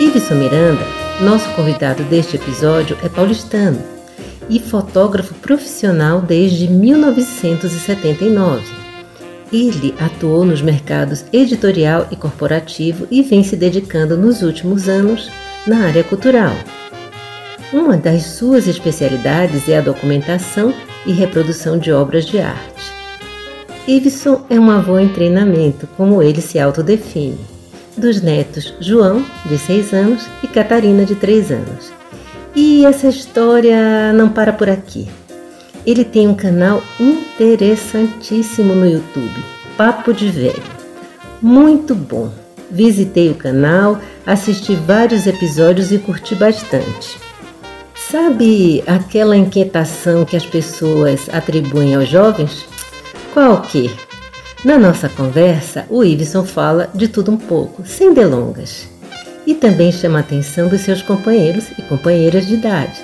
Iveson Miranda, nosso convidado deste episódio, é paulistano e fotógrafo profissional desde 1979. Ele atuou nos mercados editorial e corporativo e vem se dedicando nos últimos anos na área cultural. Uma das suas especialidades é a documentação e reprodução de obras de arte. Iveson é um avô em treinamento, como ele se autodefine dos netos João, de 6 anos, e Catarina, de 3 anos. E essa história não para por aqui. Ele tem um canal interessantíssimo no YouTube, Papo de Velho. Muito bom. Visitei o canal, assisti vários episódios e curti bastante. Sabe aquela inquietação que as pessoas atribuem aos jovens? Qual que? Na nossa conversa, o Iveson fala de tudo um pouco, sem delongas. E também chama a atenção dos seus companheiros e companheiras de idade.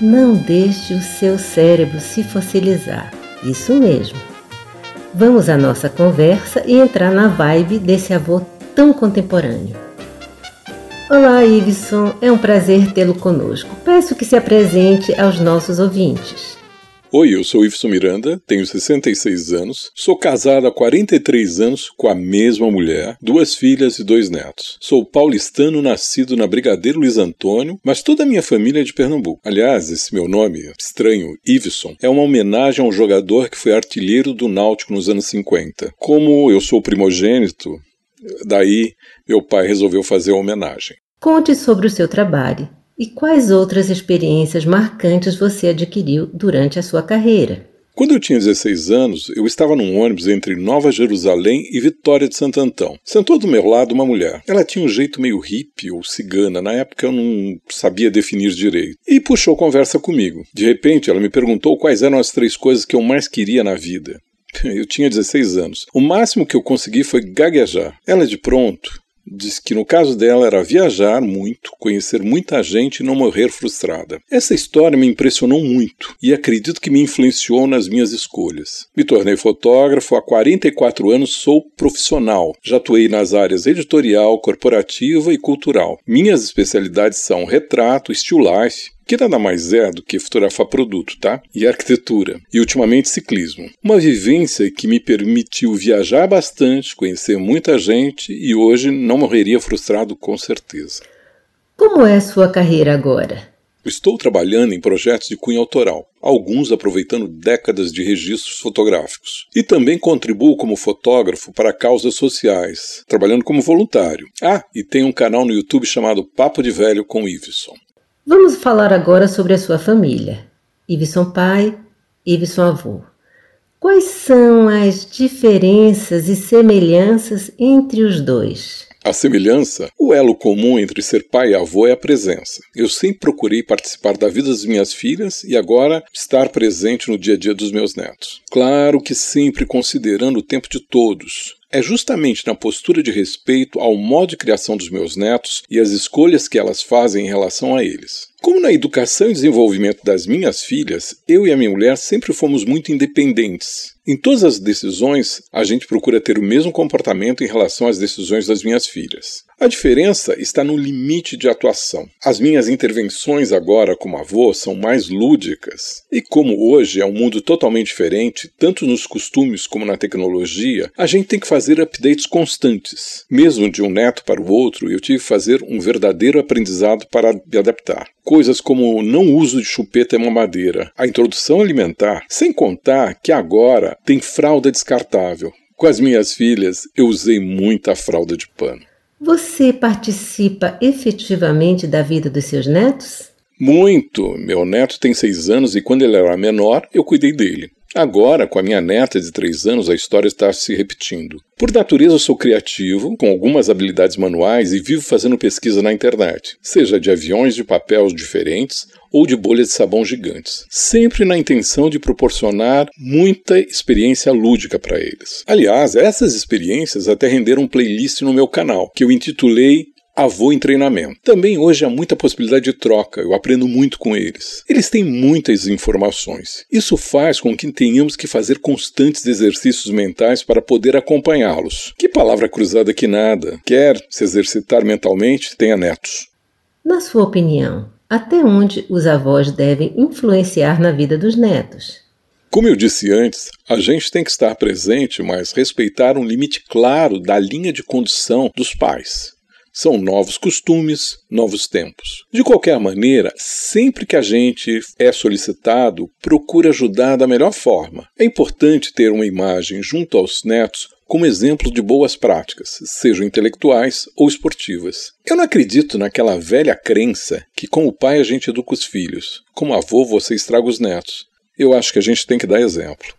Não deixe o seu cérebro se fossilizar. Isso mesmo. Vamos à nossa conversa e entrar na vibe desse avô tão contemporâneo. Olá, Iveson, é um prazer tê-lo conosco. Peço que se apresente aos nossos ouvintes. Oi, eu sou Iveson Miranda, tenho 66 anos, sou casado há 43 anos com a mesma mulher, duas filhas e dois netos. Sou paulistano nascido na Brigadeiro Luiz Antônio, mas toda a minha família é de Pernambuco. Aliás, esse meu nome, estranho, Iveson, é uma homenagem a um jogador que foi artilheiro do Náutico nos anos 50. Como eu sou primogênito, daí meu pai resolveu fazer a homenagem. Conte sobre o seu trabalho. E quais outras experiências marcantes você adquiriu durante a sua carreira? Quando eu tinha 16 anos, eu estava num ônibus entre Nova Jerusalém e Vitória de Santo Antão. Sentou do meu lado uma mulher. Ela tinha um jeito meio hippie ou cigana, na época eu não sabia definir direito. E puxou conversa comigo. De repente, ela me perguntou quais eram as três coisas que eu mais queria na vida. Eu tinha 16 anos. O máximo que eu consegui foi gaguejar. Ela de pronto Diz que no caso dela era viajar muito, conhecer muita gente e não morrer frustrada. Essa história me impressionou muito e acredito que me influenciou nas minhas escolhas. Me tornei fotógrafo há 44 anos, sou profissional. Já atuei nas áreas editorial, corporativa e cultural. Minhas especialidades são retrato, still life, que nada mais é do que fotografar produto, tá? E arquitetura. E ultimamente ciclismo. Uma vivência que me permitiu viajar bastante, conhecer muita gente e hoje não morreria frustrado com certeza. Como é sua carreira agora? Estou trabalhando em projetos de cunho autoral, alguns aproveitando décadas de registros fotográficos. E também contribuo como fotógrafo para causas sociais, trabalhando como voluntário. Ah, e tem um canal no YouTube chamado Papo de Velho com Iveson. Vamos falar agora sobre a sua família. Iveson pai, Iveson avô. Quais são as diferenças e semelhanças entre os dois? A semelhança, o elo comum entre ser pai e avô é a presença. Eu sempre procurei participar da vida das minhas filhas e agora estar presente no dia a dia dos meus netos. Claro que sempre considerando o tempo de todos, é justamente na postura de respeito ao modo de criação dos meus netos e as escolhas que elas fazem em relação a eles. Como na educação e desenvolvimento das minhas filhas, eu e a minha mulher sempre fomos muito independentes. Em todas as decisões, a gente procura ter o mesmo comportamento em relação às decisões das minhas filhas. A diferença está no limite de atuação. As minhas intervenções agora como avô são mais lúdicas. E como hoje é um mundo totalmente diferente, tanto nos costumes como na tecnologia, a gente tem que fazer updates constantes. Mesmo de um neto para o outro, eu tive que fazer um verdadeiro aprendizado para me adaptar. Coisas como o não uso de chupeta e mamadeira, a introdução alimentar, sem contar que agora tem fralda descartável. Com as minhas filhas, eu usei muita fralda de pano. Você participa efetivamente da vida dos seus netos? Muito. Meu neto tem seis anos e quando ele era menor, eu cuidei dele. Agora, com a minha neta de três anos, a história está se repetindo. Por natureza, eu sou criativo, com algumas habilidades manuais e vivo fazendo pesquisa na internet, seja de aviões de papel diferentes ou de bolhas de sabão gigantes, sempre na intenção de proporcionar muita experiência lúdica para eles. Aliás, essas experiências até renderam um playlist no meu canal, que eu intitulei avô em treinamento. Também hoje há muita possibilidade de troca, eu aprendo muito com eles. Eles têm muitas informações. Isso faz com que tenhamos que fazer constantes exercícios mentais para poder acompanhá-los. Que palavra cruzada que nada. Quer se exercitar mentalmente? Tenha netos. Na sua opinião, até onde os avós devem influenciar na vida dos netos? Como eu disse antes, a gente tem que estar presente, mas respeitar um limite claro da linha de condução dos pais. São novos costumes, novos tempos. De qualquer maneira, sempre que a gente é solicitado, procura ajudar da melhor forma. É importante ter uma imagem junto aos netos como exemplo de boas práticas, sejam intelectuais ou esportivas. Eu não acredito naquela velha crença que, como pai, a gente educa os filhos, como avô, você estraga os netos. Eu acho que a gente tem que dar exemplo.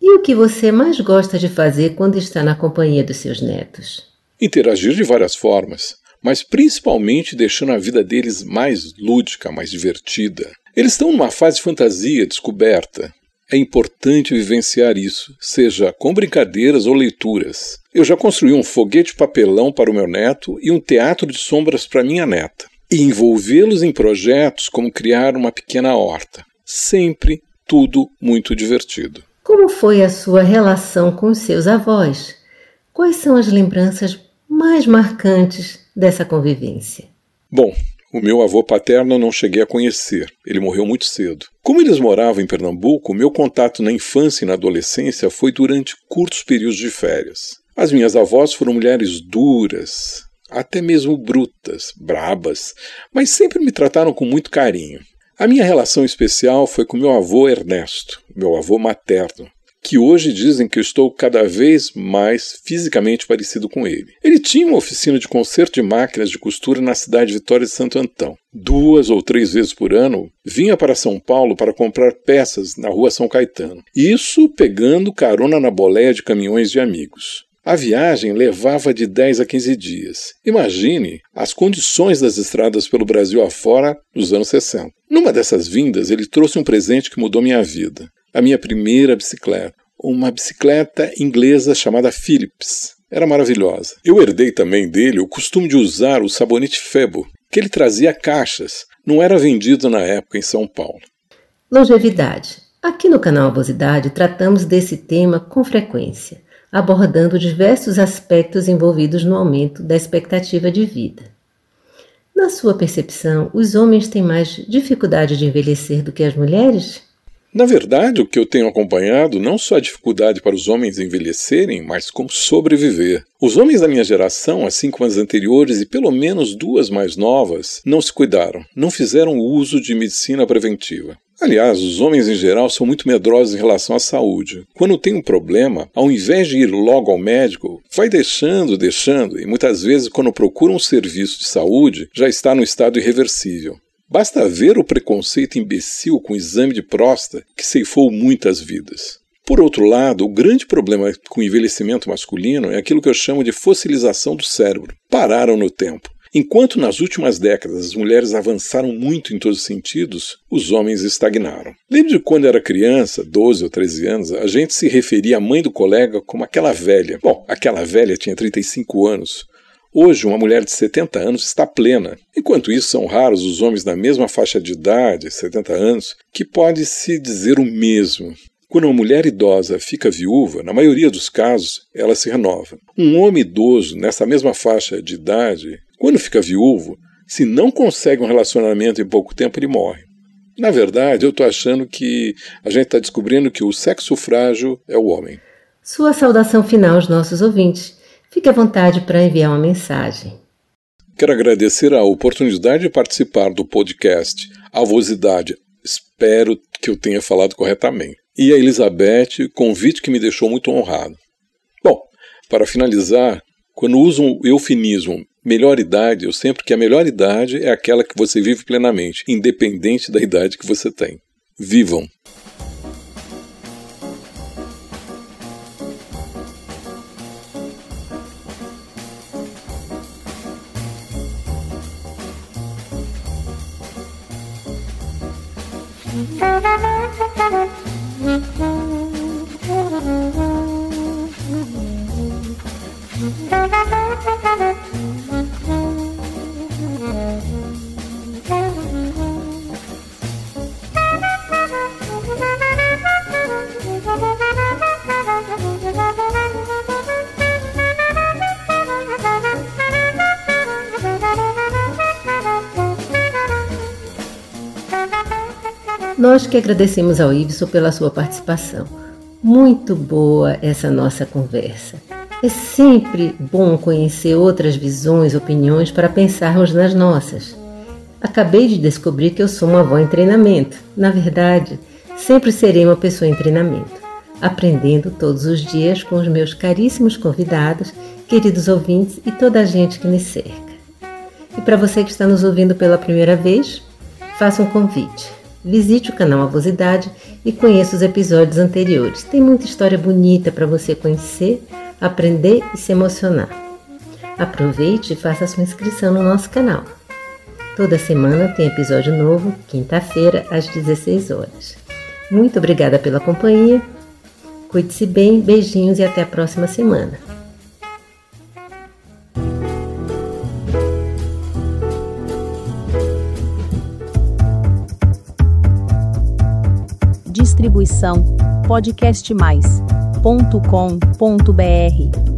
E o que você mais gosta de fazer quando está na companhia dos seus netos? Interagir de várias formas, mas principalmente deixando a vida deles mais lúdica, mais divertida. Eles estão numa fase de fantasia, descoberta. É importante vivenciar isso, seja com brincadeiras ou leituras. Eu já construí um foguete papelão para o meu neto e um teatro de sombras para minha neta. E envolvê-los em projetos como criar uma pequena horta. Sempre tudo muito divertido. Como foi a sua relação com seus avós? Quais são as lembranças mais marcantes dessa convivência? Bom, o meu avô paterno eu não cheguei a conhecer, ele morreu muito cedo. Como eles moravam em Pernambuco, meu contato na infância e na adolescência foi durante curtos períodos de férias. As minhas avós foram mulheres duras, até mesmo brutas, brabas, mas sempre me trataram com muito carinho. A minha relação especial foi com meu avô Ernesto, meu avô materno, que hoje dizem que estou cada vez mais fisicamente parecido com ele. Ele tinha uma oficina de conserto de máquinas de costura na cidade de Vitória de Santo Antão. Duas ou três vezes por ano, vinha para São Paulo para comprar peças na rua São Caetano. Isso pegando carona na boleia de caminhões de amigos. A viagem levava de 10 a 15 dias. Imagine as condições das estradas pelo Brasil afora nos anos 60. Numa dessas vindas, ele trouxe um presente que mudou minha vida a minha primeira bicicleta, uma bicicleta inglesa chamada Philips. Era maravilhosa. Eu herdei também dele o costume de usar o sabonete Febo, que ele trazia caixas, não era vendido na época em São Paulo. Longevidade. Aqui no canal Avosidade tratamos desse tema com frequência, abordando diversos aspectos envolvidos no aumento da expectativa de vida. Na sua percepção, os homens têm mais dificuldade de envelhecer do que as mulheres? Na verdade, o que eu tenho acompanhado não só a dificuldade para os homens envelhecerem, mas como sobreviver. Os homens da minha geração, assim como as anteriores e pelo menos duas mais novas, não se cuidaram, não fizeram uso de medicina preventiva. Aliás, os homens em geral são muito medrosos em relação à saúde. Quando tem um problema, ao invés de ir logo ao médico, vai deixando, deixando, e muitas vezes, quando procura um serviço de saúde, já está no estado irreversível. Basta ver o preconceito imbecil com o exame de próstata que ceifou muitas vidas. Por outro lado, o grande problema com o envelhecimento masculino é aquilo que eu chamo de fossilização do cérebro. Pararam no tempo. Enquanto nas últimas décadas as mulheres avançaram muito em todos os sentidos, os homens estagnaram. Lembro de quando era criança, 12 ou 13 anos, a gente se referia à mãe do colega como aquela velha. Bom, aquela velha tinha 35 anos. Hoje, uma mulher de 70 anos está plena. Enquanto isso, são raros os homens da mesma faixa de idade, 70 anos, que pode se dizer o mesmo. Quando uma mulher idosa fica viúva, na maioria dos casos, ela se renova. Um homem idoso, nessa mesma faixa de idade, quando fica viúvo, se não consegue um relacionamento em pouco tempo, ele morre. Na verdade, eu estou achando que a gente está descobrindo que o sexo frágil é o homem. Sua saudação final aos nossos ouvintes. Fique à vontade para enviar uma mensagem. Quero agradecer a oportunidade de participar do podcast Avosidade. Espero que eu tenha falado corretamente. E a Elizabeth, convite que me deixou muito honrado. Bom, para finalizar, quando uso o eufemismo melhor idade, eu sempre que a melhor idade é aquela que você vive plenamente, independente da idade que você tem. Vivam! Nós que agradecemos ao Ibson pela sua participação. Muito boa essa nossa conversa. É sempre bom conhecer outras visões, opiniões para pensarmos nas nossas. Acabei de descobrir que eu sou uma avó em treinamento. Na verdade, sempre serei uma pessoa em treinamento, aprendendo todos os dias com os meus caríssimos convidados, queridos ouvintes e toda a gente que me cerca. E para você que está nos ouvindo pela primeira vez, faça um convite. Visite o canal Avosidade e conheça os episódios anteriores. Tem muita história bonita para você conhecer, aprender e se emocionar. Aproveite e faça sua inscrição no nosso canal. Toda semana tem episódio novo, quinta-feira, às 16 horas. Muito obrigada pela companhia. Cuide-se bem, beijinhos e até a próxima semana. Distribuição podcastmais.com.br